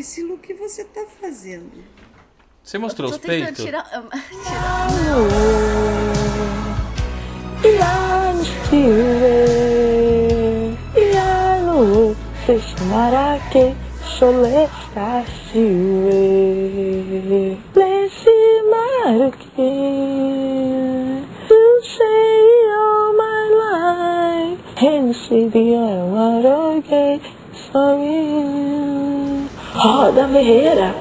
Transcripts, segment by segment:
Priscila, o que você tá fazendo? Você mostrou os peitos? tirar. ah, sorry. Roda Ferreira.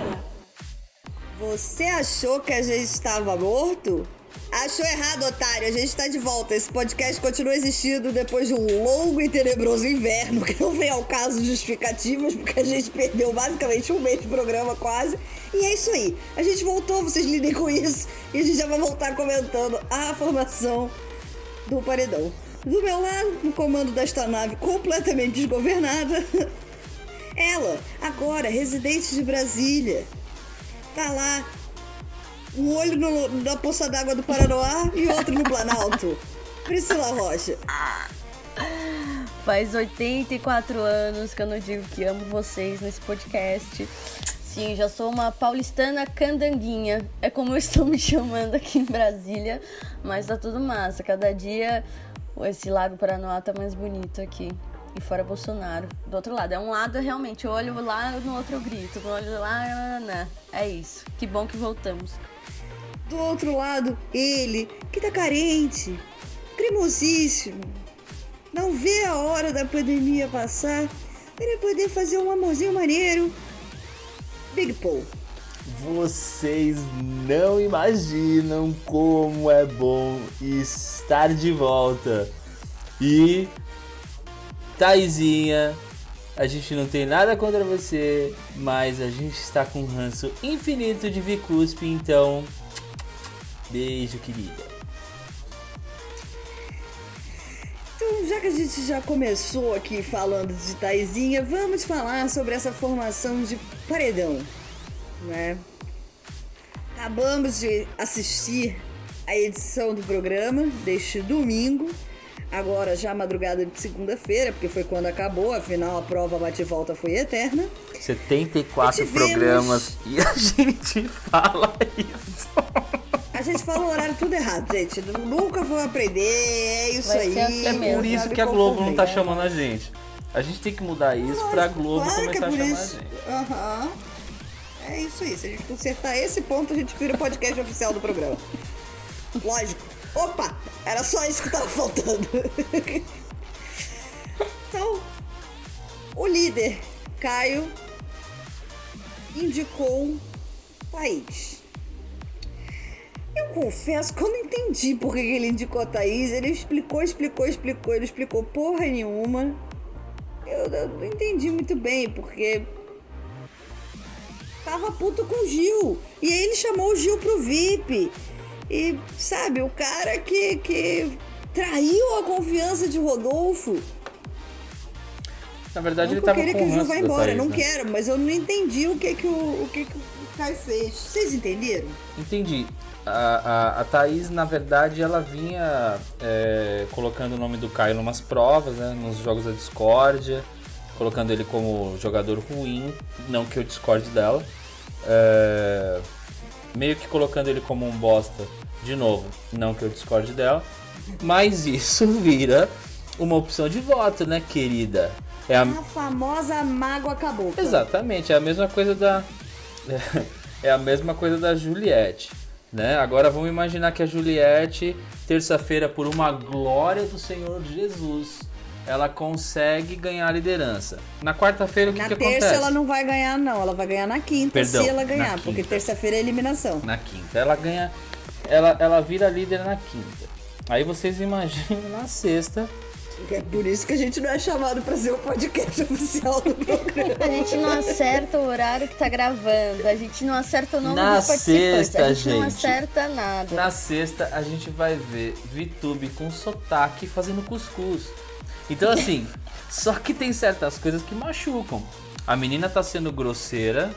Você achou que a gente estava morto? Achou errado, otário. A gente está de volta. Esse podcast continua existindo depois de um longo e tenebroso inverno, que não vem ao caso justificativas, porque a gente perdeu basicamente um mês de programa quase. E é isso aí. A gente voltou, vocês lidem com isso. E a gente já vai voltar comentando a formação do paredão. Do meu lado, no comando desta nave completamente desgovernada, ela, agora residente de Brasília, tá lá, um olho no- na poça d'água do Paranoá e outro no Planalto. Priscila Rocha. Faz 84 anos que eu não digo que amo vocês nesse podcast. Sim, já sou uma paulistana candanguinha. É como eu estou me chamando aqui em Brasília. Mas tá tudo massa. Cada dia esse Lago Paranoá tá mais bonito aqui. E fora Bolsonaro. Do outro lado. É um lado realmente. Eu olho lá, no outro eu grito. Eu olho lá, né? É isso. Que bom que voltamos. Do outro lado, ele, que tá carente, cremosíssimo. Não vê a hora da pandemia passar para ele poder fazer um amorzinho maneiro. Big Paul. Vocês não imaginam como é bom estar de volta. E Taizinha, a gente não tem nada contra você, mas a gente está com um ranço infinito de Vicuspe, então beijo, querida. Então, já que a gente já começou aqui falando de Taizinha, vamos falar sobre essa formação de paredão, né? Acabamos de assistir a edição do programa deste domingo, agora já madrugada de segunda-feira, porque foi quando acabou, afinal a prova bate-volta foi eterna. 74 E tivemos- programas e a gente fala isso. A gente fala o horário tudo errado, gente. Nunca vou aprender, é isso Vai aí. assim É mesmo. por isso que a Globo não tá confundir. chamando a gente. A gente tem que mudar isso pra Globo Claro que é começar a chamar isso. a gente. Aham. É isso aí. Se a gente consertar esse ponto, a gente vira o podcast oficial do programa. Lógico. Opa! Era só isso que tava faltando. então, o líder, Caio, indicou Thaís. Eu confesso que eu não entendi por que que ele indicou a Thaís. Ele explicou, explicou, explicou. Ele explicou porra nenhuma. Eu, eu não entendi muito bem, porque tava puto com o Gil. E aí ele chamou o Gil pro VIP. E, sabe, o cara que, que traiu a confiança de Rodolfo. Na verdade, não ele tava queria com que o ranço vá embora, Thaís, não né? quero, mas eu não entendi o que que o, o, que que o Caio fez. Vocês entenderam? Entendi. A, a, a Thaís, na verdade, ela vinha é, colocando o nome do Caio em umas provas, né, nos jogos da discórdia, colocando ele como jogador ruim, não que eu discorde dela, é, meio que colocando ele como um bosta, de novo, não que eu discorde dela, mas isso vira uma opção de voto, né, querida? É a, A famosa mágoa acabou. Exatamente, é a mesma coisa da é a mesma coisa da Juliette, né? Agora vamos imaginar que a Juliette, terça-feira por uma glória do Senhor Jesus, ela consegue ganhar a liderança. Na quarta-feira o que Na que terça acontece? ela não vai ganhar, não. Ela vai ganhar na quinta, Perdão, se ela na ganhar. Porque terça-feira é eliminação. Na quinta, ela ganha ela ela vira líder na quinta. Aí vocês imaginam na sexta É por isso que a gente não é chamado pra ser o podcast oficial do programa. A gente não acerta o horário que tá gravando, a gente não acerta o nome Na dos participantes, sexta, a gente, não gente. acerta nada. Na sexta a gente vai ver VTube com sotaque fazendo cuscuz. Então assim, só que tem certas coisas que machucam. A menina tá sendo grosseira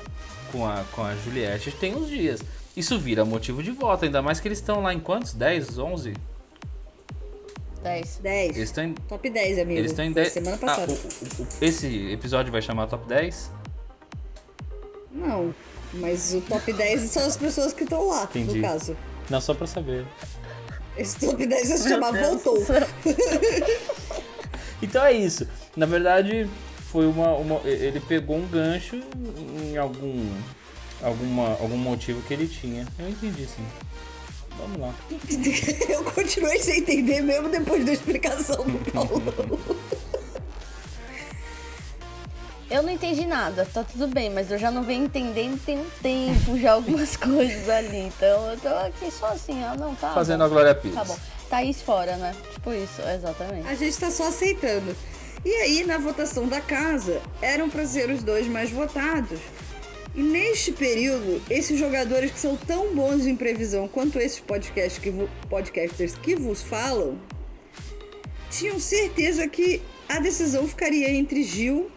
com a, com a Juliette tem uns dias. Isso vira motivo de voto, ainda mais que eles estão lá em quantos? 10, 11? 10. 10. Eles estão em, Top 10, amigo. eles estão em Foi 10. Semana Ah, passada. o- o- o- esse episódio vai chamar Top 10? Não, mas o top 10 são as pessoas que estão lá, Entendi. no caso. Não, só pra saber. Esse top 10 vai se chamar Voltou. Então é isso. Na verdade, foi uma, uma- ele pegou um gancho em algum alguma algum motivo que ele tinha. Eu entendi sim. Vamos lá. Eu continuei sem entender mesmo depois da explicação do Paulo. Eu não entendi nada, tá tudo bem, mas eu já não venho entendendo tem um tempo já algumas coisas ali. Então eu tô aqui só assim, ah, não, tá. Fazendo bom. a Glória Pires. Tá bom. Thaís fora, né? Tipo isso, exatamente. A gente tá só aceitando. E aí, na votação da casa, eram pra ser os dois mais votados. E neste período, esses jogadores que são tão bons em previsão quanto esses podcasts que podcasters que vos falam, tinham certeza que a decisão ficaria entre Gil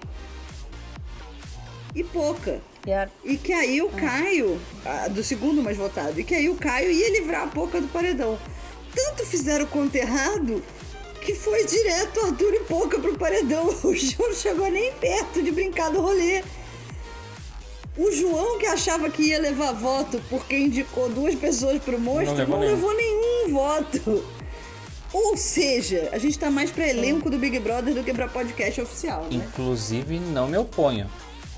e Poca. E E que aí o Caio, ah, do segundo mais votado, e que aí o Caio ia livrar a Poca do paredão. Tanto fizeram o conto errado que foi direto Arthur e Poca pro paredão. O João não chegou nem perto de brincar do rolê. O João, que achava que ia levar voto porque indicou duas pessoas pro monstro, levou não nenhum. levou nenhum voto. Ou seja, a gente tá mais pra elenco do Big Brother do que pra podcast oficial, né? Inclusive, não me oponho.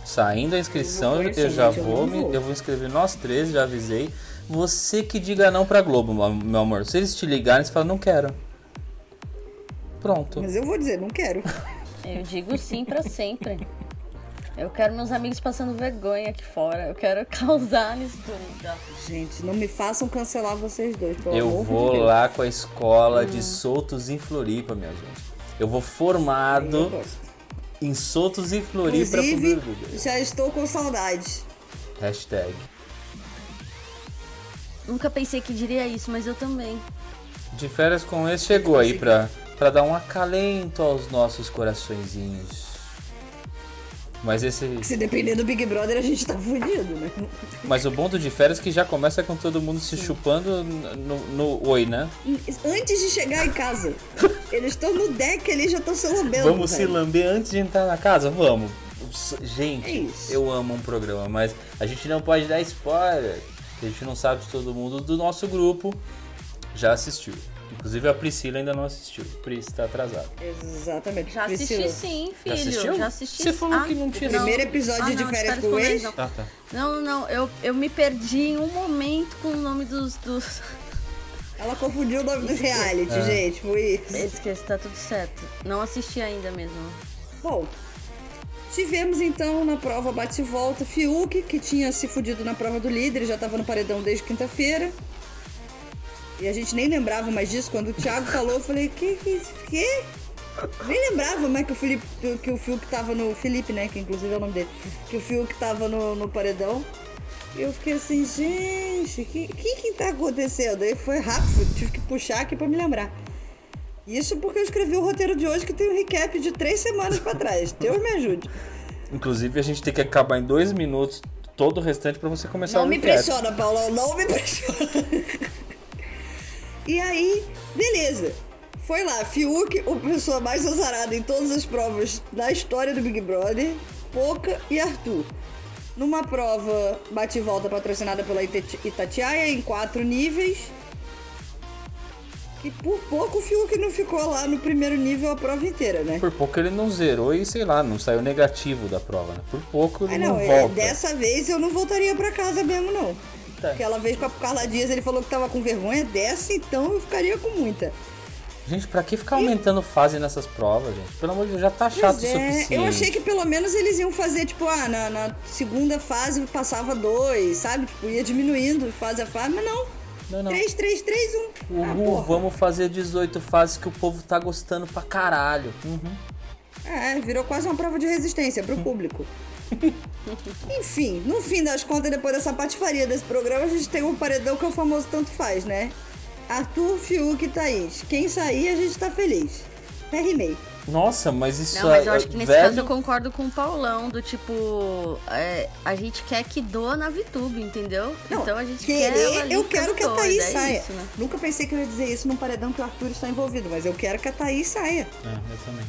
Saindo a inscrição, Eu eu, vou já pessoalmente, eu vou, não me- vou. eu vou inscrever nós três, já avisei. Você que diga não pra Globo, meu meu amor. Se eles te ligarem, você fala, não quero. Pronto. Mas eu vou dizer, não quero. Eu digo sim pra sempre. Eu quero meus amigos passando vergonha aqui fora. Eu quero causar nisso tudo. Gente, não me façam cancelar vocês dois, pelo Eu amor de vou Deus. lá com a escola Hum. de soltos em Floripa, minha gente. Eu vou Eu formado gosto. em soltos em Floripa Inclusive, já estou com saudade. Hashtag. Nunca pensei que diria isso, mas eu também. De férias com esse chegou aí pra, pra dar um acalento aos nossos coraçõezinhos. Mas esse. Se depender do Big Brother, a gente tá fudido, né? Mas o bom do de férias é que já começa com todo mundo se chupando no, no oi, né? Antes de chegar em casa. Eles estão no deck ali já estão se lambendo. Vamos se velho. lamber antes de entrar na casa? Vamos. É Gente, isso. eu amo um programa, mas a gente não pode dar spoiler. A gente não sabe se todo mundo do nosso grupo já assistiu. Inclusive a Priscila ainda não assistiu. Pris tá atrasada. Exatamente. Já assisti Priscila. sim, Já filho. assistiu? Já assisti Você falou Ah, que não tinha- Primeiro episódio Ah, de não, Férias com o ex? não. Ah, tá. Não, não, eu, eu me perdi em um momento com o nome dos. dos... Ela confundiu o nome do reality, É. gente. Foi isso. Esqueci, tá tudo certo. Não assisti ainda mesmo. Bom, tivemos então na prova bate e volta Fiuk, que tinha se fudido na prova do líder, já tava no paredão desde quinta-feira. E a gente nem lembrava mais disso. Quando o Thiago falou, eu falei, que que que? Nem lembrava mais que o Felipe, que o Fiuk tava no. Felipe, né? Que inclusive é o nome dele. Que o Fiuk tava no, no paredão. E eu fiquei assim, gente, o que, que que tá acontecendo? Aí foi rápido, tive que puxar aqui pra me lembrar. Isso porque eu escrevi o roteiro de hoje que tem um recap de três semanas pra trás. Deus me ajude. Inclusive a gente tem que acabar em dois minutos todo o restante pra você começar Não o me recap. pressiona, Paulão, não me pressiona. E aí, beleza. Foi lá, Fiuk, a pessoa mais azarada em todas as provas da história do Big Brother, Poca e Arthur. Numa prova bate e volta patrocinada pela Ita- Itatiaia em quatro níveis. Que por pouco o Fiuk não ficou lá no primeiro nível a prova inteira, né? Por pouco ele não zerou e sei lá, não saiu negativo da prova, né? Por pouco ele Ah, não, não, é, volta. dessa vez eu não voltaria pra casa mesmo, não. Tá. Aquela vez com a Carla Dias ele falou que tava com vergonha dessa, então eu ficaria com muita. Gente, pra que ficar aumentando fase nessas provas, gente? Pelo amor de Deus, já tá chato o é, suficiente. eu achei que pelo menos eles iam fazer, tipo, ah, na, na segunda fase passava dois, sabe? Tipo, ia diminuindo fase a fase, mas não. Não, não. 3, 3, 3, 1. Ah, Uhul, porra. vamos fazer 18 fases que o povo tá gostando pra caralho. Uhum. É, virou quase uma prova de resistência pro público. Enfim, no fim das contas, depois dessa patifaria desse programa, a gente tem um paredão que é o famoso tanto faz, né? Arthur, Fiuk e Thaís. Quem sair, a gente tá feliz. Até rimei. Nossa, mas isso Não, mas eu é- acho que nesse velho... caso eu concordo com o Paulão, do tipo, é, a gente quer que doa na VTube, entendeu? Não, então a gente querer, quer eu quero que a Thaís é saia. isso, né? Nunca pensei que eu ia dizer isso num paredão que o Arthur está envolvido, mas eu quero que a Thaís saia. É, eu também.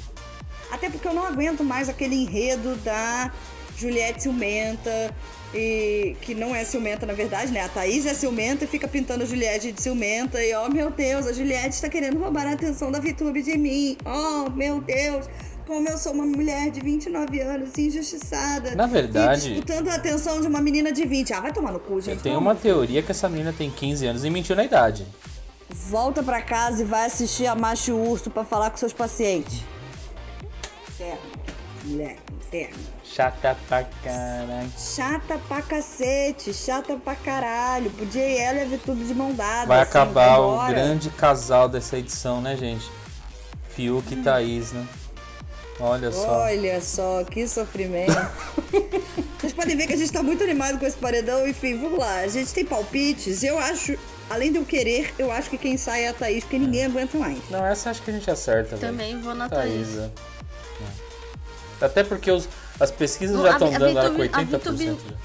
Até porque eu não aguento mais aquele enredo da Juliette ciumenta, e que não é ciumenta na verdade, né? A Thaís é ciumenta e fica pintando a Juliette de ciumenta. E oh meu Deus, a Juliette está querendo roubar a atenção da VTube de mim. Oh meu Deus. Como eu sou uma mulher de 29 anos, injustiçada. Na verdade- E disputando a atenção de uma menina de 20. Ah, vai tomar no cu, Eu gente. tenho Vamos- uma teoria que essa menina tem 15 anos e mentiu na idade. Volta pra casa e vai assistir a Macho Urso pra falar com seus pacientes. Inferno. Mulher, inferno. Chata pra caralho. Chata pra cacete, chata pra caralho. Podia ir ela e a Vitube de mão dada. Vai assim, acabar o grande casal dessa edição, né, gente? Fiuk e Thaís, né? Olha só. Olha só, que sofrimento. Vocês podem ver que a gente tá muito animado com esse paredão. Enfim, vamos lá. A gente tem palpites. Eu acho, além de eu querer, eu acho que quem sai é a Thaís, porque ninguém aguenta mais. Não, essa acho que a gente acerta. Também vou na Thaís. Thaís. Até porque os, as pesquisas Não, já estão dando ela com Vitube- a 80%. Vitube-.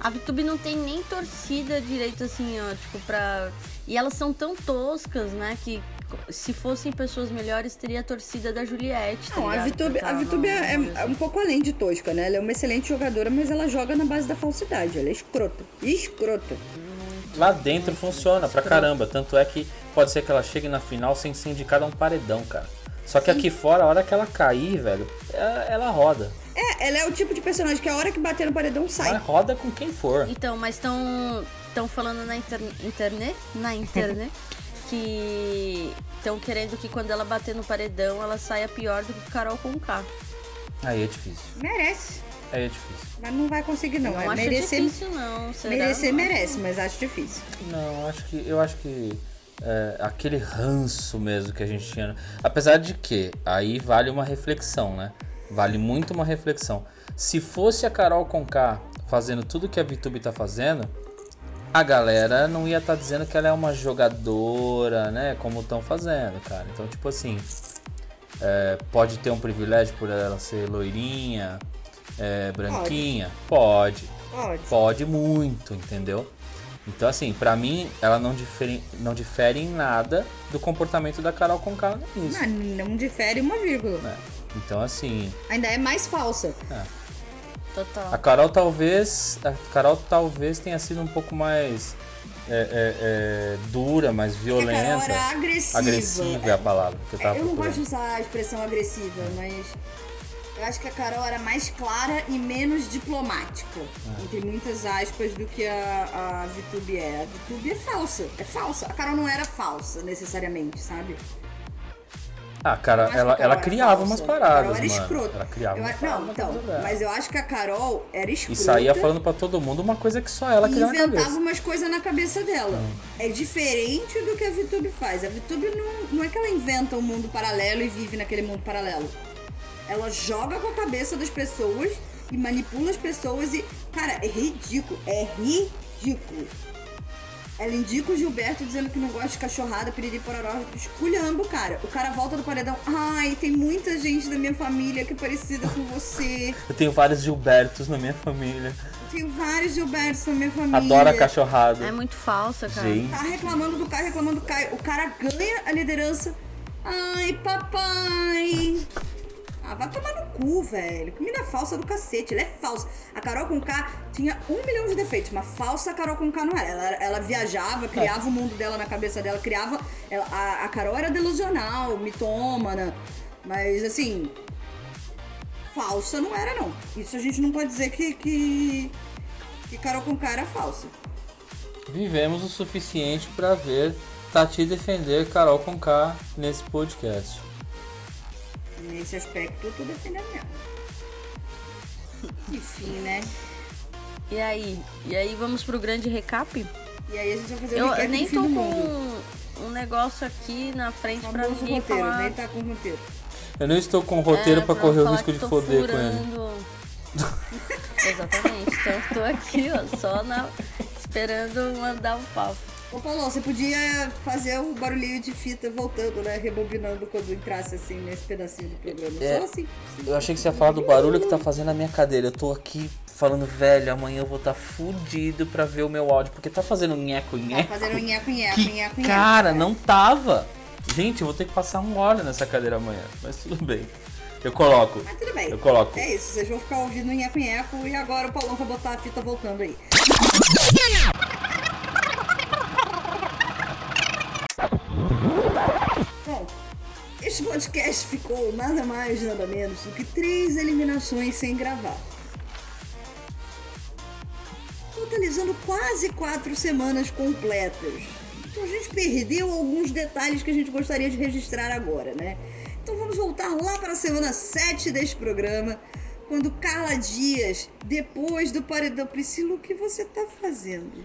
A VTube não tem nem torcida direito assim, ó, tipo, pra. E elas são tão toscas, né? Que se fossem pessoas melhores, teria a torcida da Juliette. tá Não, a? Vitube, a Vitube é, é um pouco além de tosca, né? Ela é uma excelente jogadora, mas ela joga na base da falsidade. Ela é escrota. Escrota. Lá dentro funciona pra caramba. Tanto é que pode ser que ela chegue na final sem ser indicada a um paredão, cara. Só que aqui fora, a hora que ela cair, velho, ela, ela roda. É, ela é o tipo de personagem que a hora que bater no paredão sai. Mas roda com quem for. Então, mas estão estão falando na inter- internet, na internet, que estão querendo que quando ela bater no paredão, ela saia pior do que Carol com K. Aí é difícil. Merece. Aí é difícil. Mas não vai conseguir, não. Não, é acho merecer, difícil não. Será? merecer Não acho. merece, mas acho difícil. Não, acho que eu acho que é, aquele ranço mesmo que a gente tinha. Apesar de que aí vale uma reflexão, né? Vale muito uma reflexão. Se fosse a Carol Conká fazendo tudo que a VTube tá fazendo, a galera não ia estar dizendo que ela é uma jogadora, né? Como estão fazendo, cara. Então, tipo assim, é, pode ter um privilégio por ela ser loirinha, é, branquinha? Pode. Pode. Pode muito, entendeu? Então, assim, pra mim, ela não difere, não difere em nada do comportamento da Carol Conká no início. Não, não difere uma vírgula. né? Então, assim, Ainda é mais falsa. Total. a Carol talvez. A Carol talvez tenha sido um pouco mais é, é, é, dura, mais Porque a Carol violenta. era agressiva. Agressiva é a palavra que eu tava eu não gosto de procurando. usar a expressão agressiva, mas eu acho que a Carol era mais clara e menos diplomática, É. entre muitas aspas, do que a, a Vitube é. A Vitube é falsa, é falsa. A Carol não era falsa, necessariamente, sabe? Ah, cara, ela, ela criava umas paradas, era mano. escrota. Ela criava Eu umas paradas não, então, mas eu acho que a Carol era escrota. E saía falando pra todo mundo uma coisa que só ela criava na inventava umas coisas na cabeça dela. É diferente do que a VTube faz. A VTube não, não é que ela inventa um mundo paralelo e vive naquele mundo paralelo. Ela joga com a cabeça das pessoas e manipula as pessoas e. Cara, é ridículo. É ridículo. Ela indica o Gilberto dizendo que não gosta de cachorrada, piriri pororó, esculhamba o cara. O cara volta do paredão. Ai, tem muita gente da minha família que é parecida com você. Eu tenho vários Gilbertos na minha família. Tenho vários Gilbertos na minha família. Adoro a cachorrada. É muito falsa, cara. Gente. Tá reclamando do Caio, reclamando do Caio. O cara ganha a liderança. Ai, papai. Ah, vai tomar no cu, velho. Comida falsa do cacete. Ela é falsa. A Carol com K tinha um milhão de defeitos, mas falsa a Carol com K não era. Ela, ela viajava, criava o mundo dela na cabeça dela, criava. ela- a, a Carol era delusional, mitômana. Mas assim. Falsa não era, não. Isso a gente não pode dizer que. que, que Carol com K era falsa. Vivemos o suficiente pra ver Tati defender Carol com K nesse podcast. Nesse aspecto, eu tô defendendo ela. Enfim, né? E aí? E aí vamos pro grande recap? E aí a gente vai fazer o Eu, recap eu nem do fim tô do com mundo. um negócio aqui na frente pra Famoso ninguém roteiro, falar. nem tá com roteiro. Eu não estou com roteiro É, pra correr o risco de foder com ele. furando. Exatamente. Então eu tô aqui, ó, só na, esperando mandar o papo. Ô Paulo, você podia fazer o barulhinho de fita voltando, né? Rebobinando quando entrasse assim nesse pedacinho do programa. É. Só assim. Eu achei que você ia falar do barulho que tá fazendo na minha cadeira. Eu tô aqui falando, velho, amanhã eu vou estar tá fudido pra ver o meu áudio, porque tá fazendo nheco, Tá nheco. fazendo nheco, nheco, Que nheco, nheco. cara, não tava. Gente, eu vou ter que passar um óleo nessa cadeira amanhã, mas tudo bem. Eu coloco. Mas tudo bem. Eu coloco. É isso, vocês vão ficar ouvindo nheco-nheco e agora o Paulão vai botar a fita voltando aí. Bom, este podcast ficou nada mais, nada menos do que três eliminações sem gravar. Totalizando quase quatro semanas completas. Então a gente perdeu alguns detalhes que a gente gostaria de registrar agora, né? Então vamos voltar lá para a semana 7 deste programa, quando Carla Dias, depois do paredão Priscila, o que você tá fazendo?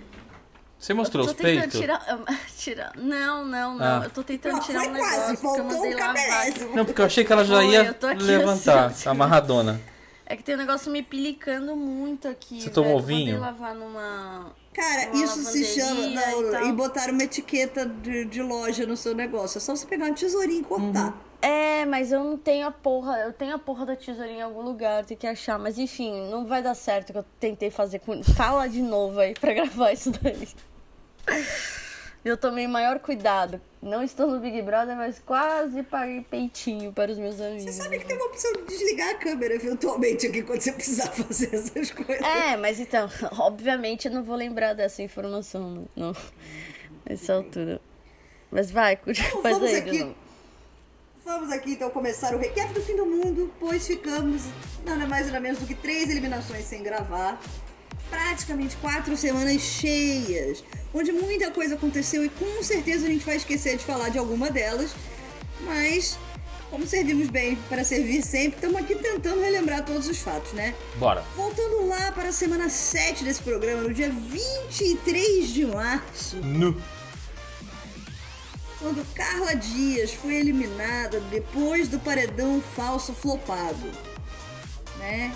Você mostrou Tô os tentando peitos? tirar, tirar. Não, não, não. Ah. Eu tô tentando Ó, tirar um quase, negócio que eu faltou mandei um lavar. Não, porque eu achei que ela já ia eu levantar, assim. amarradona. É que tem um negócio me pilicando muito aqui. Você tomou velho. Eu vinho? lavar numa. Cara, Uma isso se chama. não, e e botaram uma etiqueta de, de loja no seu negócio. É só você pegar uma tesourinha e cortar. É, mas eu não tenho a porra. Eu tenho a porra da tesourinha em algum lugar, tem que achar. Mas enfim, não vai dar certo o que eu tentei fazer com. Fala de novo aí pra gravar isso daí. Eu tomei maior cuidado. Não estou no Big Brother, mas quase paguei peitinho para os meus amigos. Você sabe que tem uma opção de desligar a câmera eventualmente aqui quando você precisar fazer essas coisas. É, mas então, obviamente eu não vou lembrar dessa informação não, nessa altura. Mas vai, Então, faz vamos aí aqui. Vamos aqui então começar o recap do fim do mundo, pois ficamos nada mais nada menos do que três eliminações sem gravar. Praticamente quatro semanas cheias, onde muita coisa aconteceu e com certeza a gente vai esquecer de falar de alguma delas. Mas, como servimos bem para servir sempre, estamos aqui tentando relembrar todos os fatos, né? Bora. Voltando lá para a semana 7 desse programa, no dia 23 de março, Nu. quando Carla Dias foi eliminada depois do paredão falso flopado, né?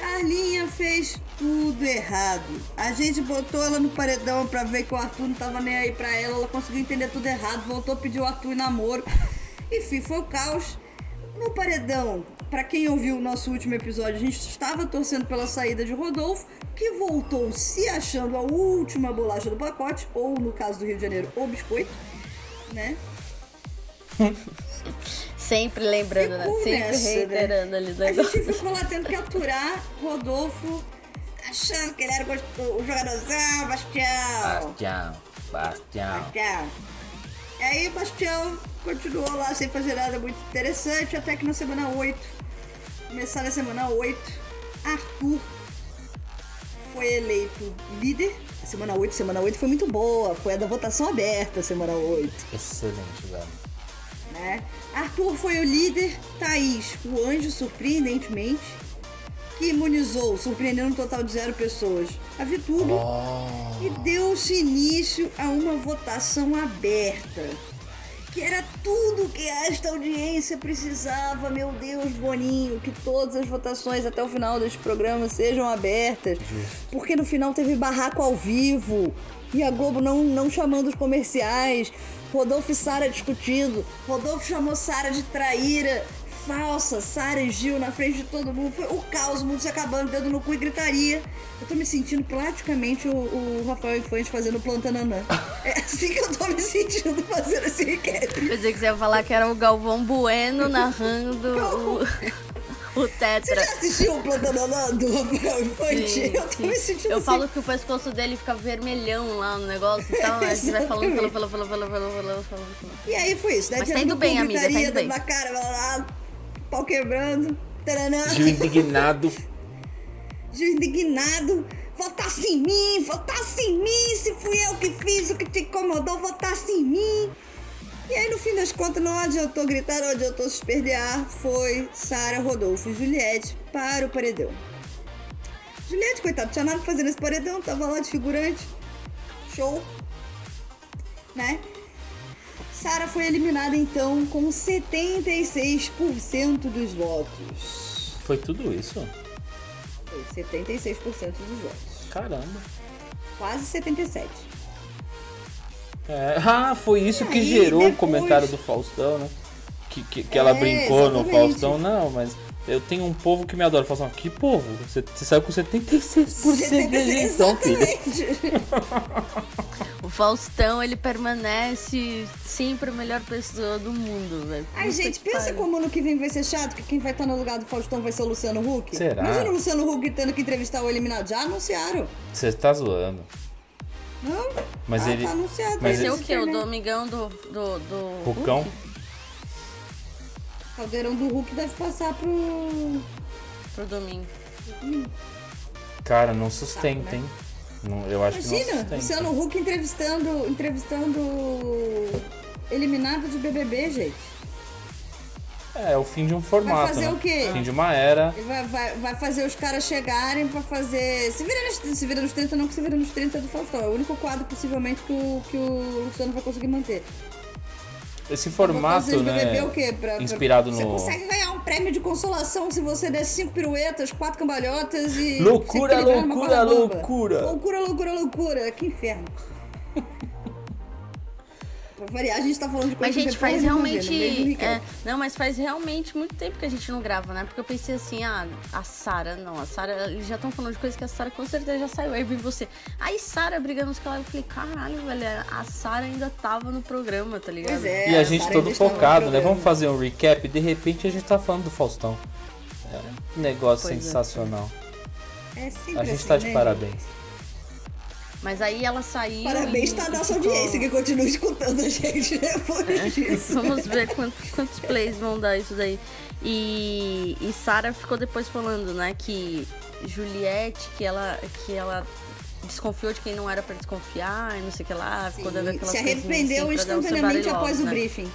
Carlinha fez tudo errado. A gente botou ela no paredão pra ver que o Arthur não tava nem aí pra ela, ela conseguiu entender tudo errado, voltou a pedir o Arthur em namoro. Enfim, foi o caos. No paredão, pra quem ouviu o nosso último episódio, a gente estava torcendo pela saída de Rodolfo, que voltou se achando a última bolacha do pacote, ou no caso do Rio de Janeiro, o biscoito né? Sempre lembrando, né? Sempre nessa, né? reiterando ali o A gente ficou lá tendo que aturar Rodolfo, achando que ele era o jogadorzão, Bastião. Bastião. Bastião. Bastião. E aí o Bastião continuou lá sem fazer nada muito interessante, até que na semana 8, começar na semana 8, Arthur foi eleito líder. A semana 8, semana 8 foi muito boa, foi a da votação aberta, semana 8. Excelente, velho. né? Arthur foi o líder, Thaís, o anjo, surpreendentemente, que imunizou, surpreendendo um total de zero pessoas, a Vitube, Oh. e deu-se início a uma votação aberta. Que era tudo que esta audiência precisava, meu Deus, Boninho, que todas as votações até o final deste programa sejam abertas. Porque no final teve barraco ao vivo e a Globo não, não chamando os comerciais. Rodolfo e Sara discutindo. Rodolfo chamou Sara de traíra falsa, Sara e Gil na frente de todo mundo. Foi o caos, o mundo se acabando, dedo no cu e gritaria. Eu tô me sentindo praticamente o, o Rafael Infante fazendo planta nanã. É assim que eu tô me sentindo fazendo esse recap. Eu pensei que você ia falar que era o Galvão Bueno narrando o... O Tetra. Você já assistiu o Plantananã do Rafael Infante? Sim, eu tô sim. me sentindo Eu assim. falo que o pescoço dele fica vermelhão lá no negócio e tal. Aí você vai falando, falando, falando, falando, falando, falando, falando, falou E aí foi isso, né? Mas tá indo bem, amiga, tá indo bem. Na cara, blá, blá, blá pau quebrando. Taranã. Gil indignado. Gil indignado. Votasse em mim, votasse em mim. Se fui eu que fiz o que te incomodou, votasse em mim. E aí, no fim das contas, não adiantou gritar, não adiantou se esperdear. Foi Sara, Rodolfo e Juliette para o paredão. Juliette, coitado, tinha nada pra fazer nesse paredão, tava lá de figurante. Show. Né? Sara foi eliminada então com 76% dos votos. Foi tudo isso? Foi 76% dos votos. Caramba. Quase 77. É, ah, foi isso que aí, gerou o depois- comentário do Faustão, né? Que, que, que ela É, brincou no exatamente. Faustão. Não, mas eu tenho um povo que me adora. Faustão, que povo? Você, você saiu com 76% de rejeição, filho. Exatamente. O Faustão, ele permanece sempre a melhor pessoa do mundo, velho. Ai, Puta gente, pensa pariu. como ano que vem vai ser chato, que quem vai estar no lugar do Faustão vai ser o Luciano Huck. Será? Imagina o Luciano Huck tendo que entrevistar o eliminado. Já anunciaram. Você tá zoando. Não? Mas ah, ele- Tá anunciado. mas Vai ser aí o quê? O. Domingão do. do, do Rucão? Hulk? Caldeirão do Hulk deve passar pro. Pro domingo. Cara, não sustenta, hein? Não, eu acho que não Imagina, sustenta. Luciano Huck entrevistando. entrevistando. Eliminado de BBB, gente. É, é o fim de um formato. fazer né? o quê? Fim de uma era. Vai, vai, vai fazer os caras chegarem pra fazer. Se vira, nos, se vira nos 30, não que se vira nos 30 do Faustão. É o único quadro, possivelmente, que o, que o Luciano vai conseguir manter. Esse formato, né? BBB o quê? Pra- inspirado Você no. consegue ganhar um prêmio de consolação se você der cinco piruetas, quatro cambalhotas e. Loucura, loucura, loucura. Loucura, loucura, loucura. Que inferno. Pra variar, a gente tá falando de coisa Mas, gente, que faz do realmente. é, não, mas faz realmente muito tempo que a gente não grava, né? Porque eu pensei assim, ah, a Sara, não, a Sara, eles já estão falando de coisas que a Sara com certeza já saiu. Aí vem você. Aí Sara brigando nos caras, eu falei, caralho, velho, a Sara ainda tava no programa, tá ligado? Pois é. E a gente todo focado, né? Vamos fazer um recap. De repente a gente tá falando do Faustão. É um negócio Pois é. sensacional. É sempre A gente assim, tá de né, parabéns. Mas aí ela saiu. Parabéns e- tá a nossa ficou- audiência que continua escutando a gente depois disso. Vamos ver quantos, quantos plays vão dar isso daí. E, e Sara ficou depois falando, né, que Juliette, que ela, que ela desconfiou de quem não era pra desconfiar e não sei o que lá, ficou dando aquelas Se coisinhas arrependeu assim o instantaneamente somebody após love, o né? briefing.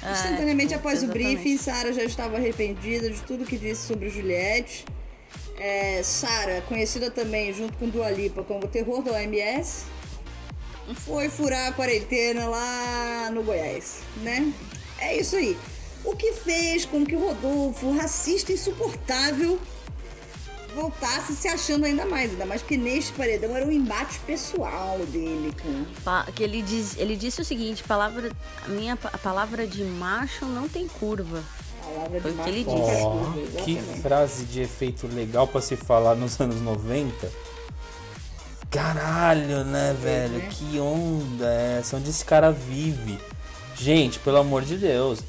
É, Instantaneamente após o exatamente. briefing, Sara já estava arrependida de tudo que disse sobre Juliette. É, Sara, conhecida também junto com Dua Lipa como terror da OMS, foi furar a quarentena lá no Goiás, né? É isso aí. O que fez com que o Rodolfo, racista insuportável, voltasse se achando ainda mais. Ainda mais porque neste paredão era um embate pessoal dele com que ele, diz, ele disse o seguinte, palavra, minha a palavra de macho não tem curva. Palavra Foi de o que ele disse. Curva, que frase de efeito legal pra se falar nos anos 90. Caralho, né, velho? Que onda é essa? Onde esse cara vive? Gente, pelo amor de Deus.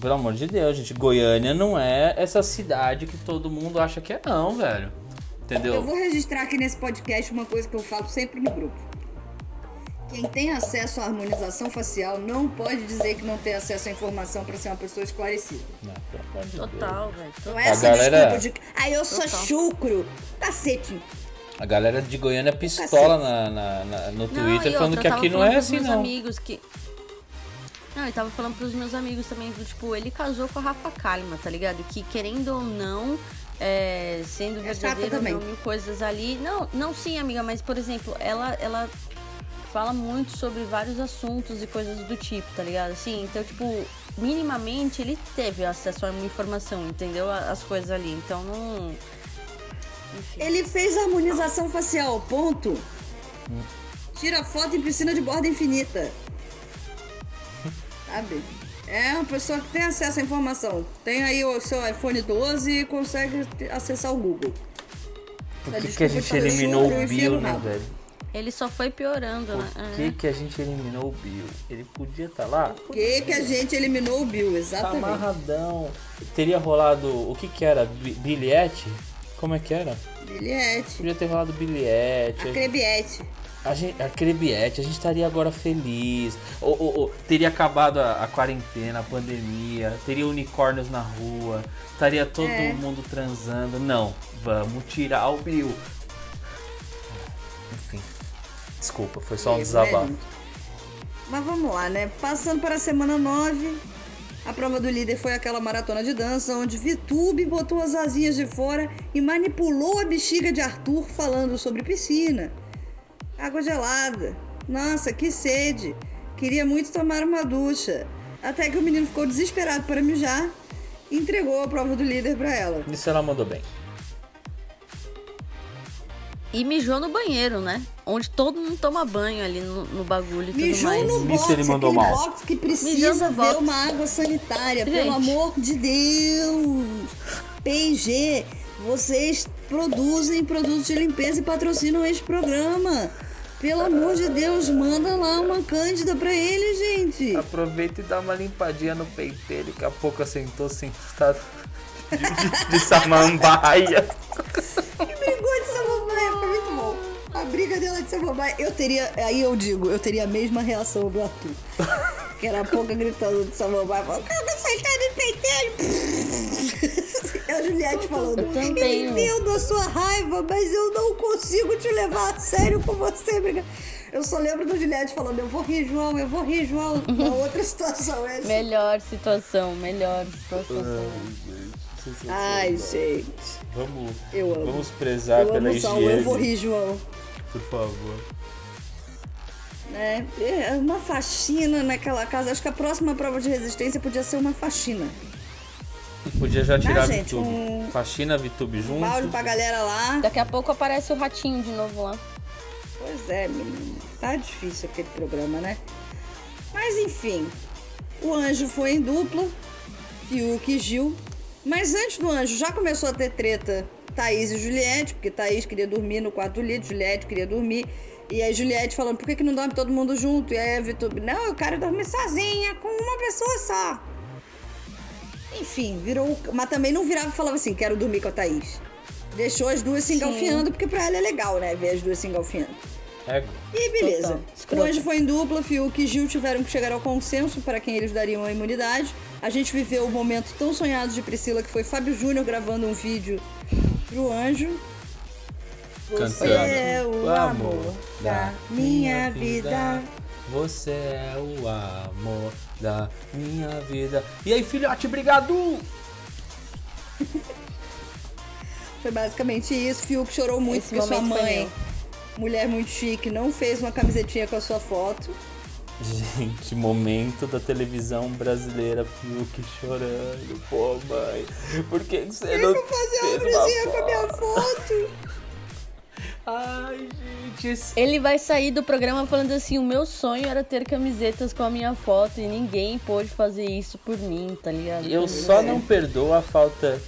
Pelo amor de Deus, gente. Goiânia não é essa cidade que todo mundo acha que é, não, velho. Eu Entendeu? vou registrar aqui nesse podcast uma coisa que eu falo sempre no grupo. Quem tem acesso à harmonização facial não pode dizer que não tem acesso à informação para ser uma pessoa esclarecida. Não. Total, velho. Não total. é essa galera- desculpa de que, ah, eu sou Total. chucro. Cacete. A galera de Goiânia pistola na, na- na- no Não, Twitter e falando outra, que aqui não é assim, não. amigos que... Não, eu tava falando pros meus amigos também, do tipo, ele casou com a Rafa Kalimann, tá ligado? Que querendo ou não, é, sendo É verdadeiro não, mil coisas ali... Não, não sim, amiga, mas, por exemplo, ela, ela fala muito sobre vários assuntos e coisas do tipo, tá ligado? Assim, então, tipo, minimamente ele teve acesso a uma informação, entendeu? As coisas ali, então não... Enfim. Ele fez harmonização facial, ponto. Tira foto em piscina de borda infinita. Sabe? É uma pessoa que tem acesso à informação. Tem aí o seu iPhone 12 e consegue acessar o Google. Por que, que a gente eliminou o Bill, né, velho? Ele só foi piorando, né? Por É. que, que a gente eliminou o Bill? Ele podia estar lá? Por que, que a gente eliminou o Bill? Tá Exatamente. amarradão. Teria rolado. O que que era? Bi- Bilhete? Como é que era? Bilhete. Podia ter rolado bilhete. A Crebiete. A gente, a Crebiete, a gente estaria agora feliz. Ou, ou- ou teria acabado a, a quarentena, a pandemia, teria unicórnios na rua, estaria todo É. mundo transando. Não, vamos tirar o Bill. Enfim, desculpa, foi só um Erro, desabafo. né? Mas vamos lá, né? Passando para a semana 9, a prova do líder foi aquela maratona de dança onde Vitube botou as asinhas de fora e manipulou a bexiga de Arthur falando sobre piscina. Água gelada. Nossa, que sede. Queria muito tomar uma ducha. Até que o menino ficou desesperado para mijar e entregou a prova do líder para ela. Isso ela mandou bem. E mijou no banheiro, né? Onde todo mundo toma banho ali no, no bagulho e tudo Mijou mais. no box, ele mandou mal. box que Mijou precisa ver box. uma água sanitária, Gente. pelo amor de Deus. P&G, vocês produzem produtos de limpeza e patrocinam este programa. Pelo amor de Deus, manda lá uma cândida pra ele, gente. Aproveita e dá uma limpadinha no peito dele. Daqui a pouco assentou sentado de, de, de. Que de samambaia, briga dela de samambaia. Eu teria, aí eu digo, eu teria a mesma reação do Arthur. Que era a pouca gritando de samambaia, falando, não sentado no peito dele. É a Juliette falando, Eu eu também. entendo a sua raiva, mas eu não consigo te levar a sério com você, briga. Eu só lembro da Juliette falando, eu vou rir, João, eu vou rir, João. Na outra situação, é assim. Melhor situação, melhor situação. Ai, gente. Vamos, Eu amo. vamos prezar Eu pela amo higiene. eu vou rir, João. Por favor. né? É uma faxina naquela casa. Acho que a próxima prova de resistência podia ser uma faxina. Podia já tirar Ah, a gente, VTube. um- Faxina, VTube junto. Balde pra galera lá. Daqui a pouco aparece o ratinho de novo lá. Pois é, menino. Tá difícil aquele programa, né? Mas enfim. O anjo foi em dupla. Fiuk e Gil. Mas antes do anjo já começou a ter treta Thaís e Juliette, porque Thaís queria dormir no quarto do Lito, Juliette queria dormir. E aí Juliette falando, por que, que não dorme todo mundo junto? E aí a Vitube, não, eu quero dormir sozinha, com uma pessoa só. Enfim, virou. Mas também não virava e falava assim, quero dormir com a Thaís. Deixou as duas se Sim. engalfiando, porque pra ela é legal, né? Ver as duas se engalfiando. É, E beleza. O anjo foi em dupla, Fiuk e Gil tiveram que chegar ao consenso para quem eles dariam a imunidade. A gente viveu o momento tão sonhado de Priscila, que foi Fábio Júnior gravando um vídeo pro anjo. Você Cantando. é o amor da minha vida. Você é o amor da minha vida. E aí, filhote, obrigado! Foi basicamente isso. Fiuk chorou muito Esse porque sua mãe, mulher muito chique, não fez uma camisetinha com a sua foto. Gente, momento da televisão brasileira, Fiuk chorando. Pô, mãe, por que que você não Vou fazer uma fez uma brusinha com a minha foto? Ai, gente. Ele vai sair do programa falando assim: o meu sonho era ter camisetas com a minha foto e ninguém pôde fazer isso por mim, tá ligado? Eu só não perdoo a falta,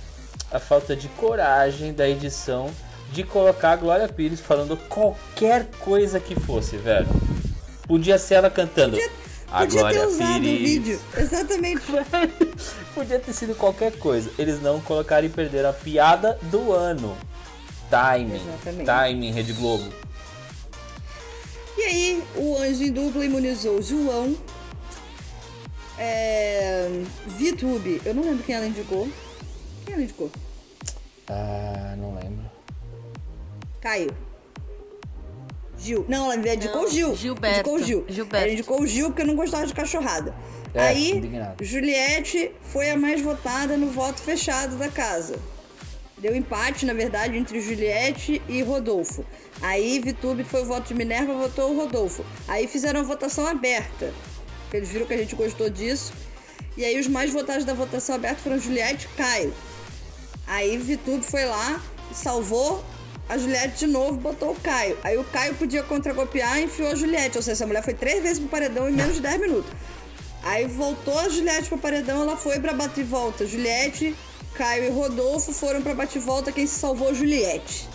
a falta de coragem da edição de colocar a Glória Pires falando qualquer coisa que fosse, velho. Podia ser ela cantando. a Podia Glória ter usado o Pires. vídeo. Exatamente. Podia ter sido qualquer coisa. Eles não colocaram e perderam a piada do ano. Timing. Exatamente. Timing, Rede Globo. E aí, o anjo em dupla imunizou o João. É... VTube, eu não lembro quem ela indicou. Quem ela indicou? Ah, não lembro. Caio. Gil. Não, ela indicou Não, o Gil. Gilberto. Indicou Gil. Gilberto. Ela indicou o Gil porque não gostava de cachorrada. É, aí, indignado. Juliette foi a mais votada no voto fechado da casa. Deu empate, na verdade, entre Juliette e Rodolfo. Aí Vitube foi o voto de Minerva, votou o Rodolfo. Aí fizeram a votação aberta. Eles viram que a gente gostou disso. E aí os mais votados da votação aberta foram Juliette e Caio. Aí Vitube foi lá, salvou a Juliette de novo, botou o Caio. Aí o Caio podia contracopiar e enfiou a Juliette. Ou seja, essa mulher foi três vezes pro paredão em menos de 10 minutos. Aí voltou a Juliette pro paredão, ela foi pra bate-volta. Juliette, Caio e Rodolfo foram pra bate-volta, quem se salvou, Juliette.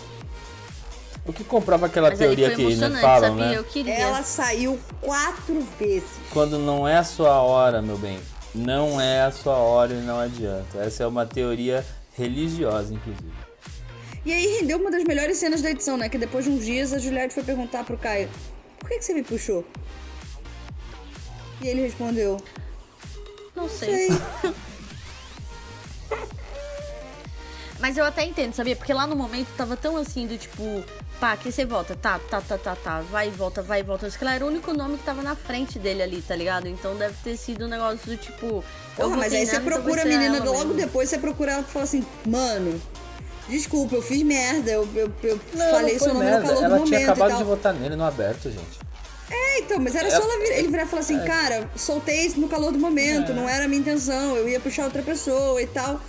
O que comprova aquela Mas teoria que emocionante, falam, sabia? né? Eu queria. Ela saiu quatro vezes. Quando não é a sua hora, meu bem, não é a sua hora e não adianta. Essa é uma teoria religiosa, inclusive. E aí rendeu uma das melhores cenas da edição, né? Que depois de uns dias a Juliette foi perguntar pro Caio: Por que, que você me puxou? E ele respondeu: Não sei. Sei. Mas eu até entendo, sabia? Porque lá no momento tava tão assim do tipo, pá, que você volta, tá, tá, tá, tá, tá, vai e volta, vai e volta. Acho que ela era o único nome que tava na frente dele ali, tá ligado? Então deve ter sido um negócio do tipo. Porra, mas aí você procura a menina, ela logo mesmo. depois você procura ela e fala assim: Mano, desculpa, eu fiz merda, eu, eu, eu falei seu nome no calor Ela do tinha momento e acabado tal. de votar nele no aberto, gente. É, então, mas era só ela vir- ele virar e falar assim, cara, soltei no calor do momento, É. não era a minha intenção, eu ia puxar outra pessoa e tal,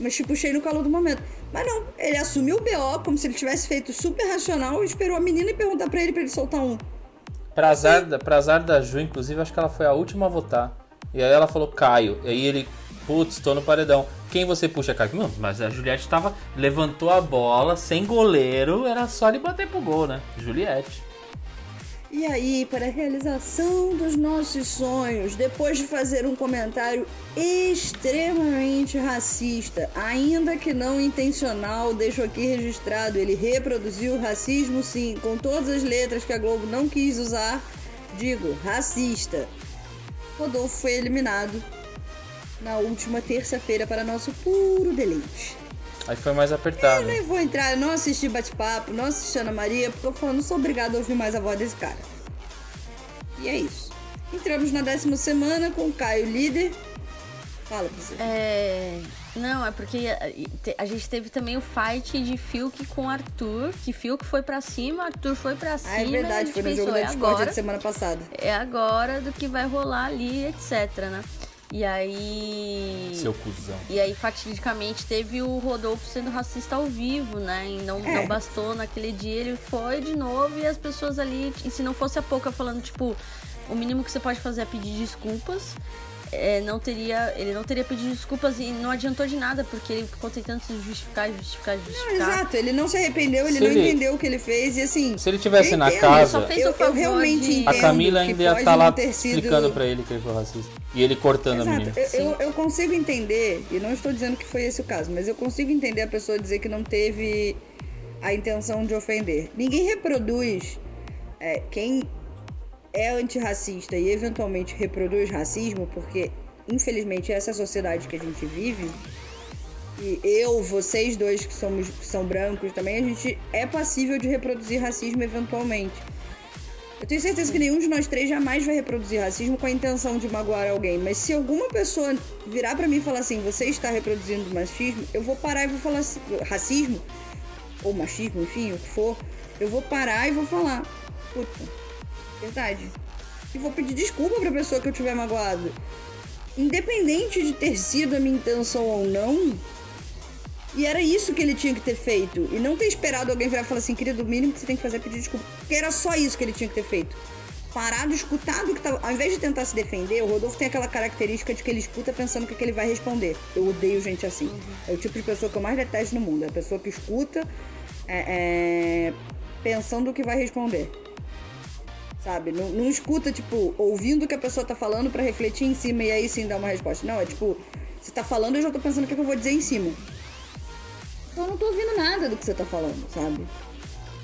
mas te puxei no calor do momento. Mas não, ele assumiu o BO como se ele tivesse feito super racional, esperou a menina e perguntar pra ele pra ele soltar um. Pra azar, da- pra azar da Ju, inclusive, acho que ela foi a última a votar. E aí ela falou Caio. E aí ele, putz, tô no paredão. Quem você puxa, Caio? Não, mas a Juliette tava. Levantou a bola, sem goleiro, era só ele bater pro gol, né? Juliette. E aí, para a realização dos nossos sonhos, depois de fazer um comentário extremamente racista, ainda que não intencional, deixo aqui registrado, ele reproduziu racismo sim, com todas as letras que a Globo não quis usar, digo, racista. Rodolfo foi eliminado na última terça-feira para nosso puro deleite. Aí foi mais Eu apertado. nem vou entrar, não assisti bate-papo, não assisti Ana Maria, porque eu falando, não sou obrigada a ouvir mais a voz desse cara. E é isso. Entramos na décima semana com o Caio líder. Fala, você. É. Não, é porque a, te- a gente teve também o fight de Fiuk com Arthur, que Fiuk foi pra cima, Arthur foi pra cima. Ah, é verdade, foi no pensou, jogo da é Discord agora, de semana passada. é agora do que vai rolar ali, etc, né? E aí. Seu cuzão. E aí, fatidicamente, teve o Rodolfo sendo racista ao vivo, né? E não, É. não bastou naquele dia, ele foi de novo e as pessoas ali. E se não fosse a pouca falando, tipo, o mínimo que você pode fazer é pedir desculpas. É, não teria, ele não teria pedido desculpas e não adiantou de nada, porque ele ficou tentando se justificar, justificar, justificar. Exato, ele não se arrependeu, ele Se não ele- entendeu o que ele fez e assim. Se ele tivesse eu na entendo, casa- Só fez eu, o favor eu realmente de-. A Camila ainda ia estar lá não ter sido- explicando pra ele que ele foi racista. E ele cortando a menina. Exato, eu, eu, eu consigo entender, e não estou dizendo que foi esse o caso, mas eu consigo entender a pessoa dizer que não teve a intenção de ofender. Ninguém reproduz é, quem é antirracista e eventualmente reproduz racismo, porque infelizmente essa é a sociedade que a gente vive. E eu, vocês dois que somos que são brancos também, a gente é passível de reproduzir racismo eventualmente. Eu tenho certeza que nenhum de nós três jamais vai reproduzir racismo com a intenção de magoar alguém. Mas se alguma pessoa virar pra mim e falar assim, você está reproduzindo machismo, eu vou parar e vou falar assim, racismo, ou machismo, enfim, o que for, eu vou parar e vou falar, puta, verdade. E vou pedir desculpa pra pessoa que eu tiver magoado. Independente de ter sido a minha intenção ou não, e era isso que ele tinha que ter feito. E não ter esperado alguém virar e falar assim, querido, o mínimo que você tem que fazer é pedir desculpa. Porque era só isso que ele tinha que ter feito. Parado, escutado o que tava. Ao invés de tentar se defender, o Rodolfo tem aquela característica de que ele escuta pensando o que, que ele vai responder. Eu odeio gente assim. É o tipo de pessoa que eu mais detesto no mundo. É a pessoa que escuta é, é, pensando o que vai responder. Sabe? Não, não escuta, tipo, ouvindo o que a pessoa tá falando pra refletir em cima e aí sim dar uma resposta. Não, é tipo, você tá falando e eu já tô pensando o que, que eu vou dizer em cima. Então eu não tô ouvindo nada do que você tá falando, sabe?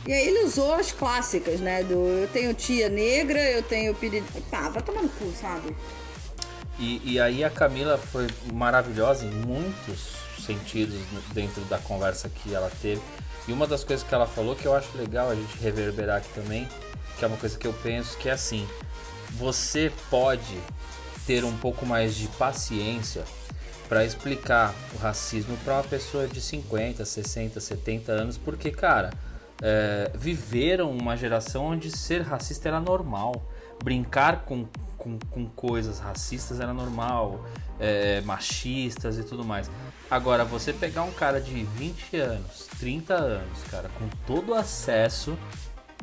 E aí ele usou as clássicas, né? Do eu tenho tia negra, eu tenho pedi. Pá, vai tomar no cu, sabe? E, e aí a Camila foi maravilhosa em muitos sentidos dentro da conversa que ela teve. E uma das coisas que ela falou que eu acho legal a gente reverberar aqui também, que é uma coisa que eu penso que é assim, você pode ter um pouco mais de paciência para explicar o racismo para uma pessoa de 50, 60, 70 anos, porque, cara, é, viveram uma geração onde ser racista era normal, brincar com, com, com coisas racistas era normal, é, machistas e tudo mais. Agora, você pegar um cara de 20 anos, 30 anos, cara, com todo o acesso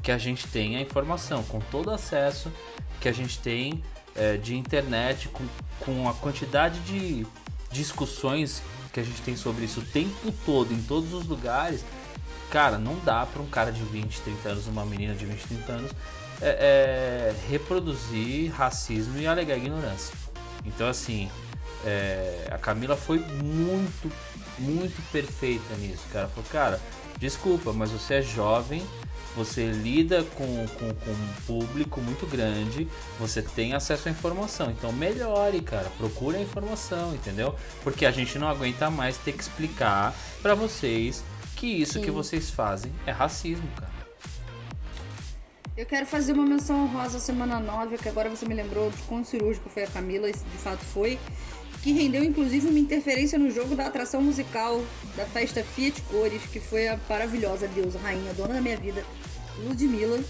que a gente tem à informação, com todo acesso que a gente tem é, de internet, com, com a quantidade de discussões que a gente tem sobre isso o tempo todo, em todos os lugares, cara, não dá para um cara de 20, 30 anos, uma menina de 20, 30 anos, é, é, reproduzir racismo e alegar ignorância. Então, assim, é, a Camila foi muito, muito perfeita nisso, cara. Falou, cara, desculpa, mas você é jovem, você lida com, com, com um público muito grande, você tem acesso à informação. Então melhore, cara. Procure a informação, entendeu? Porque a gente não aguenta mais ter que explicar pra vocês que isso que vocês fazem é racismo, cara. Eu quero fazer uma menção honrosa à semana 9, que agora você me lembrou de quão cirúrgico foi a Camila, isso de fato foi. Que rendeu inclusive uma interferência no jogo da atração musical da festa Fiat Cores, que foi a maravilhosa deusa, rainha, dona da minha vida, Ludmilla.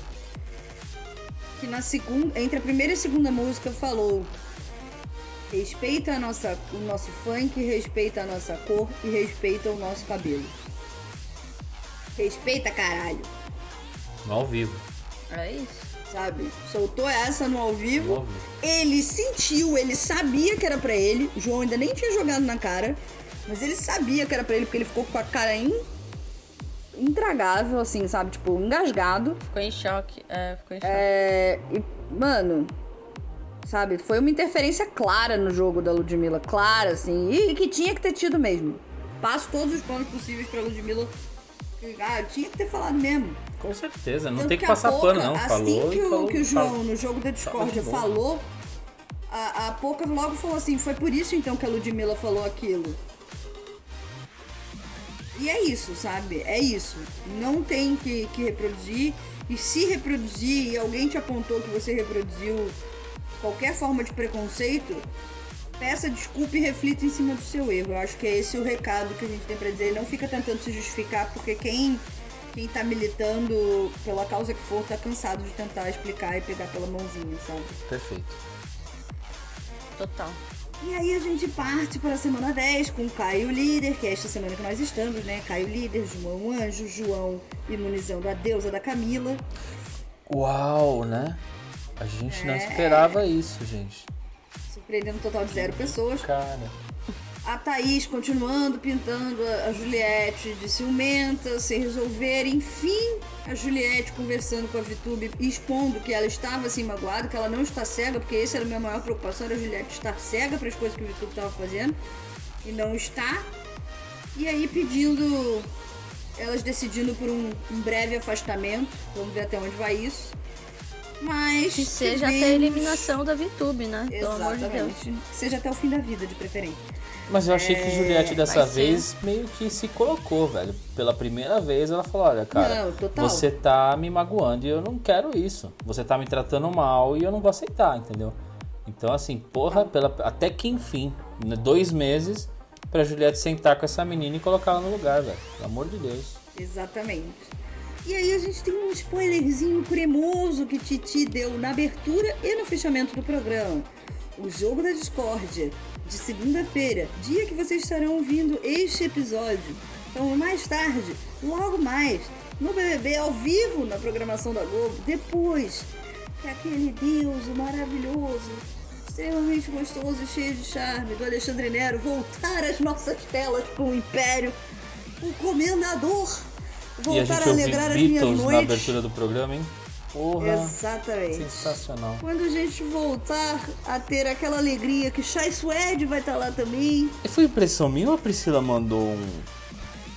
Que na segunda, entre a primeira e a segunda música falou: respeita a nossa, o nosso funk, respeita a nossa cor e respeita o nosso cabelo. Respeita, caralho. No ao vivo. É isso. sabe? Soltou essa no ao vivo. No ao vivo. Ele sentiu, ele sabia que era pra ele. O João ainda nem tinha jogado na cara, mas ele sabia que era pra ele porque ele ficou com a cara em intragável, assim, sabe? Tipo, engasgado. Ficou em choque. É, ficou em choque. É, e, mano, sabe? Foi uma interferência clara no jogo da Ludmilla. Clara, assim. E, e que tinha que ter tido mesmo. Passo todos os planos possíveis pra Ludmilla. que, Ah, tinha que ter falado mesmo. Com certeza, não Tanto tem que a passar Poca, pano, não. Assim falou que e o, falou, que o João, falou. no jogo da novo. falou, a, a Poca logo falou assim, foi por isso então que a Ludmilla falou aquilo. E é isso, sabe? É isso. Não tem que, que reproduzir. E se reproduzir e alguém te apontou que você reproduziu qualquer forma de preconceito, peça desculpa e reflita em cima do seu erro. Eu acho que é esse o recado que a gente tem pra dizer. Não fica tentando se justificar, porque quem, quem tá militando pela causa que for tá cansado de tentar explicar e pegar pela mãozinha, sabe? Perfeito. Total. E aí a gente parte para a semana 10 com Caio Líder, que é esta semana que nós estamos, né? Caio Líder, João Anjo, João imunizando a deusa da Camila. Uau, né? A gente É. não esperava isso, gente. Surpreendendo um total de zero pessoas. Cara. A Thaís continuando pintando a Juliette de ciumenta, sem resolver. Enfim, a Juliette conversando com a Vitube, expondo que ela estava assim magoada, que ela não está cega, porque essa era a minha maior preocupação, era a Juliette estar cega para as coisas que o Vitube estava fazendo. E não está. E aí pedindo, elas decidindo por um, um breve afastamento. Vamos ver até onde vai isso. Mas. Que seja vem- até a eliminação da VTube, né? Pelo amor de Deus. Exatamente. Que seja até o fim da vida, de preferência. Mas eu achei que Juliette dessa ser. vez meio que se colocou, velho. Pela primeira vez ela falou, olha, cara, Não, você tá me magoando e eu não quero isso. Você tá me tratando mal e eu não vou aceitar, entendeu? Então, assim, porra, pela, até que enfim, né, dois meses pra Juliette sentar com essa menina e colocar ela no lugar, velho. Pelo amor de Deus. Exatamente. E aí a gente tem um spoilerzinho cremoso que Titi deu na abertura e no fechamento do programa. O jogo da discórdia, de segunda-feira, dia que vocês estarão ouvindo este episódio. Então, mais tarde, logo mais, no BBB ao vivo na programação da Globo, depois que aquele deus maravilhoso, extremamente gostoso e cheio de charme do Alexandre Nero voltar às nossas telas com o Império, o Comendador e a voltar gente a ouviu alegrar as minhas Beatles na noites. abertura do programa, hein? Porra, Exatamente. sensacional. Quando a gente voltar a ter aquela alegria que Chai Suede vai estar lá também. E foi impressão minha ou a Priscila mandou um...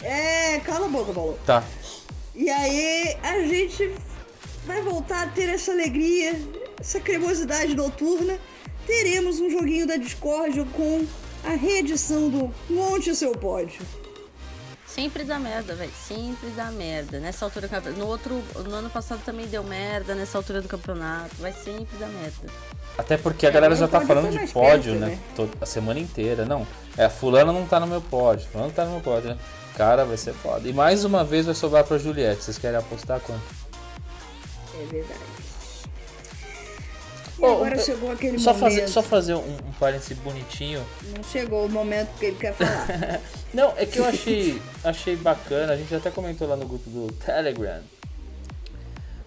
É, cala a boca, Paulo. Tá, E aí a gente vai voltar a ter essa alegria, essa cremosidade noturna. Teremos um joguinho da Discord com a reedição do Monte o Seu Pódio. Sempre dá merda, velho. Sempre dá merda. Nessa altura do campeonato. No outro. No ano passado também deu merda nessa altura do campeonato. Vai sempre dar merda. Até porque a galera agora já tá pódio falando tá de pódio, perto, né? né? Toda- a semana inteira. Não, é, a fulana não tá no meu pódio, fulano tá no meu pódio, né? Cara, vai ser foda. E mais uma vez vai sobrar pra Juliette. Vocês querem apostar quanto? É verdade. E Ô, agora chegou aquele Só momento. fazer, só fazer um, um parêntese bonitinho. Não chegou o momento que ele quer falar. Não, é que eu achei, achei bacana, a gente até comentou lá no grupo do Telegram.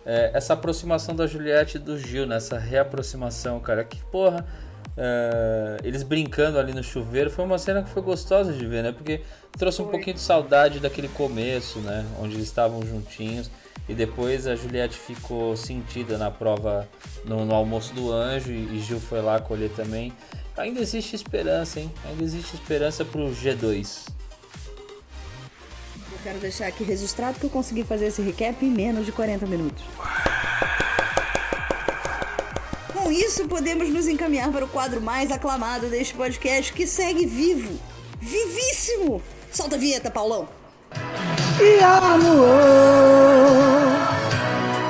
É, essa aproximação da Juliette e do Gil, né? Essa reaproximação, cara. Que porra. é, eles brincando ali no chuveiro foi uma cena que foi gostosa de ver, né? Porque trouxe um Foi. pouquinho de saudade daquele começo, né? Onde eles estavam juntinhos. E depois a Juliette ficou sentida na prova no, no almoço do anjo e, Gil foi lá colher também. Ainda existe esperança, hein? Ainda existe esperança pro G2. Eu quero deixar aqui registrado que eu consegui fazer esse recap em menos de 40 minutos. Com isso, podemos nos encaminhar para o quadro mais aclamado deste podcast que segue vivo. Vivíssimo! Solta a vinheta, Paulão! Iar no O,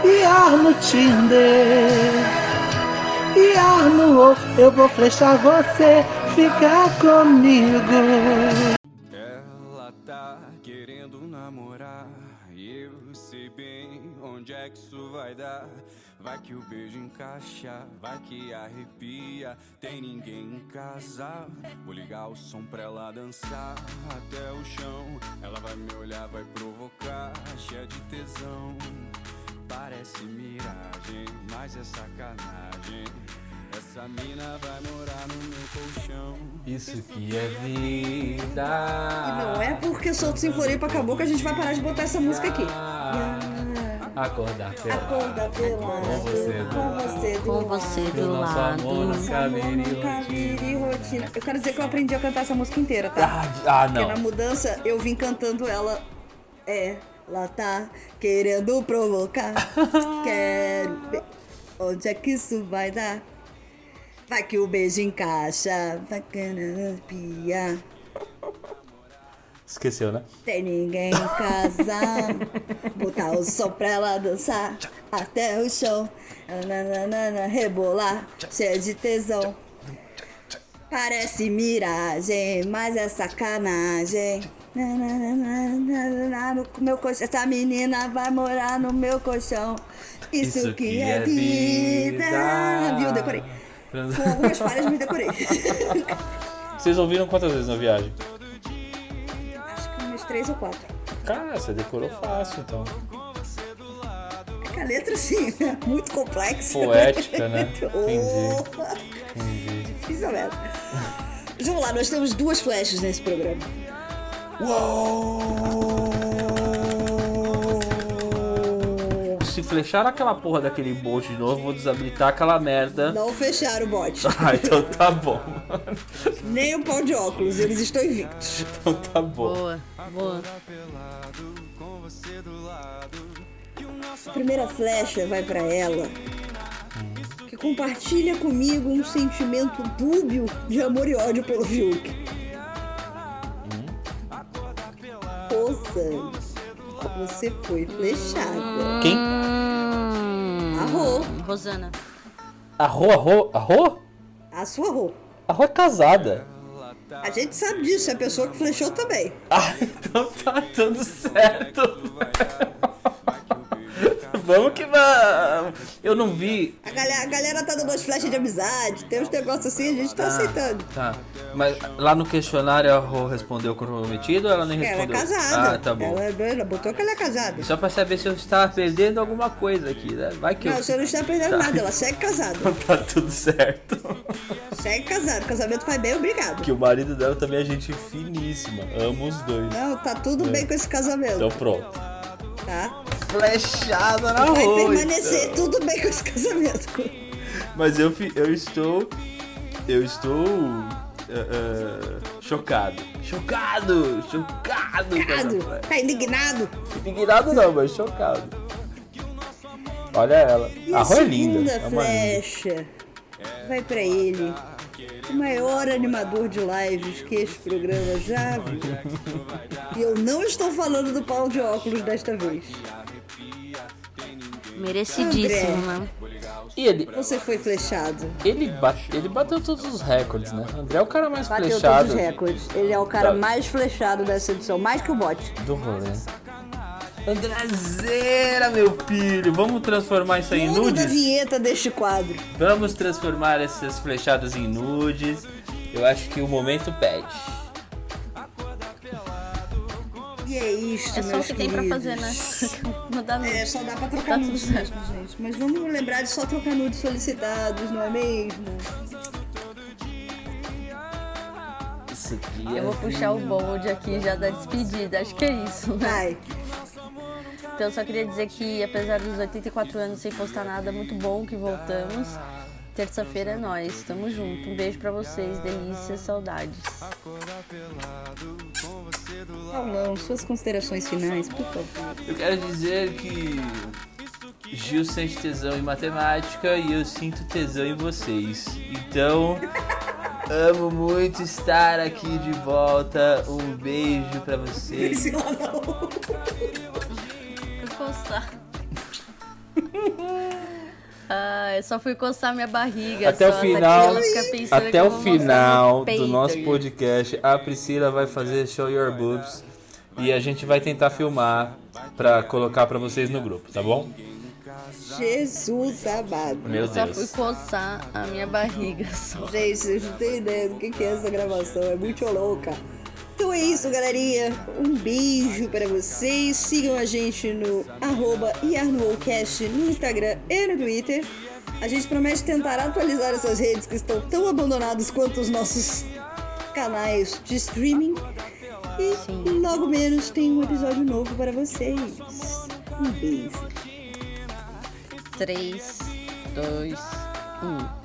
Iar no Tinder, Iar no O, eu vou flechar você, ficar comigo. Ela tá querendo namorar e eu sei bem onde é que isso vai dar. Vai que o beijo encaixa, vai que arrepia. Tem ninguém em casa. Vou ligar o som pra ela dançar até o chão. Ela vai me olhar, vai provocar, cheia de tesão. Parece miragem, mas é sacanagem. É Essa mina vai morar no meu colchão. Isso que é vida. E não é porque Solto Sinfonia acabou que a gente vai parar de botar essa música aqui. Acordar pela. Acorda pelado, Com você do com você do Com você lado. do amor, lado. e Nunca rotina. vire rotina. Eu quero dizer que eu aprendi a cantar essa música inteira, tá? Ah, ah, Porque não. na mudança eu vim cantando ela. É, ela tá querendo provocar. Quero ver onde é que isso vai dar. Vai que o beijo encaixa. Vai que pia. Esqueceu, né? Tem ninguém em casa. Botar o som pra ela dançar até o chão. Nananana, rebolar, cheia de tesão. Parece miragem, mas é sacanagem. Nananana, No meu colchão, essa menina vai morar no meu colchão. Isso, que, é vida. Viu? Decorei. Com algumas falhas, me decorei. Vocês ouviram quantas vezes na viagem? Três ou quatro. Cara, você decorou fácil, então. A letra, assim, é muito complexa. Poética, né? Oh, Difícil mesmo. Mas Vamos lá, nós temos duas flashes nesse programa. Se flechar aquela porra daquele bot de novo, vou desabilitar aquela merda. Não fecharam o bote. Ah, então tá bom, mano. Nem o pau de óculos, eles estão invictos. Então tá bom. Boa, boa. A primeira flecha vai pra ela, que compartilha comigo um sentimento dúbio de amor e ódio pelo Fiuk. Poça, você foi flechada. Quem? Arro, Rosana. Arro, arro, arro? a sua Rô. Arro é casada. A gente sabe disso, é a pessoa que flechou também. Ah, então tá tudo certo. Vamos que vai. Eu não vi. A galera, a galera tá dando umas flechas de amizade, tem uns negócios assim, a gente tá aceitando. Tá. Mas lá no questionário a Rô respondeu comprometido ou ela nem Ela é respondeu? casada. Ah, tá bom. Ela, ela botou que ela é casada. Só pra saber se eu estava perdendo alguma coisa aqui, né? Vai que Não, eu. você não está perdendo nada, ela segue casada. Tá tudo certo. Segue casada, casamento vai bem, obrigado. Que o marido dela também é gente finíssima. Amo os dois. Não, tá tudo bem com esse casamento, Então pronto. tá? Flechada na Vai rua. permanecer tudo bem com esse casamento. Mas eu, eu estou. Eu estou. eh, eh, chocado. Chocado! Chocado! Chocado, tá indignado. Indignado não, mas chocado. Olha ela. E a a Rô é linda. segunda É linda. flecha vai pra ele, o maior animador de lives que esse programa já viu. E eu não estou falando do pau de óculos desta vez. Merecidíssimo, André. né? E ele, Você foi flechado. ele, bate, ele bateu todos os recordes, né? André é o cara mais Bateu flechado todos os recordes. Ele é o cara Tá. mais flechado dessa edição, mais que o bot. do rolê. Andrezeira, meu filho, vamos transformar isso aí em Mundo da nudes? vinheta deste quadro. Vamos transformar essas flechadas em nudes. Eu acho que o momento pede. E é isto, É só o que tem pra queridos. fazer, né? Não dá É, só dá pra trocar Tá nudes mesmo, gente. Mas vamos lembrar de só trocar nudes solicitados, não é mesmo? Isso aqui é Eu vou puxar o bonde aqui já da despedida. Acho que é isso, né? Vai. Então eu só queria dizer que apesar dos 84 anos sem postar nada, muito bom que voltamos. Terça-feira é nós, tamo junto. Um beijo pra vocês, delícias, saudades. Paulão, suas considerações finais, por favor. Eu quero dizer que Gil sente tesão em matemática e eu sinto tesão em vocês. Então, amo muito estar aqui de volta. Um beijo pra vocês. Ah, eu só fui coçar minha barriga. Até o só, tá final, pensando que até eu o final do nosso podcast, a Priscila vai fazer Show Your Boobs e a gente vai tentar filmar pra colocar pra vocês no grupo, tá bom? Jesus amado. Meu Só fui Deus. coçar a minha barriga só. Gente, vocês não têm ideia do que que é essa gravação, é muito louca. Então é isso, galerinha. Um beijo para vocês. Sigam a gente no arroba no Instagram e no Twitter. A gente promete tentar atualizar essas redes que estão tão abandonadas quanto os nossos canais de streaming. E logo menos tem um episódio novo para vocês. Um beijo. 3, 2, 1.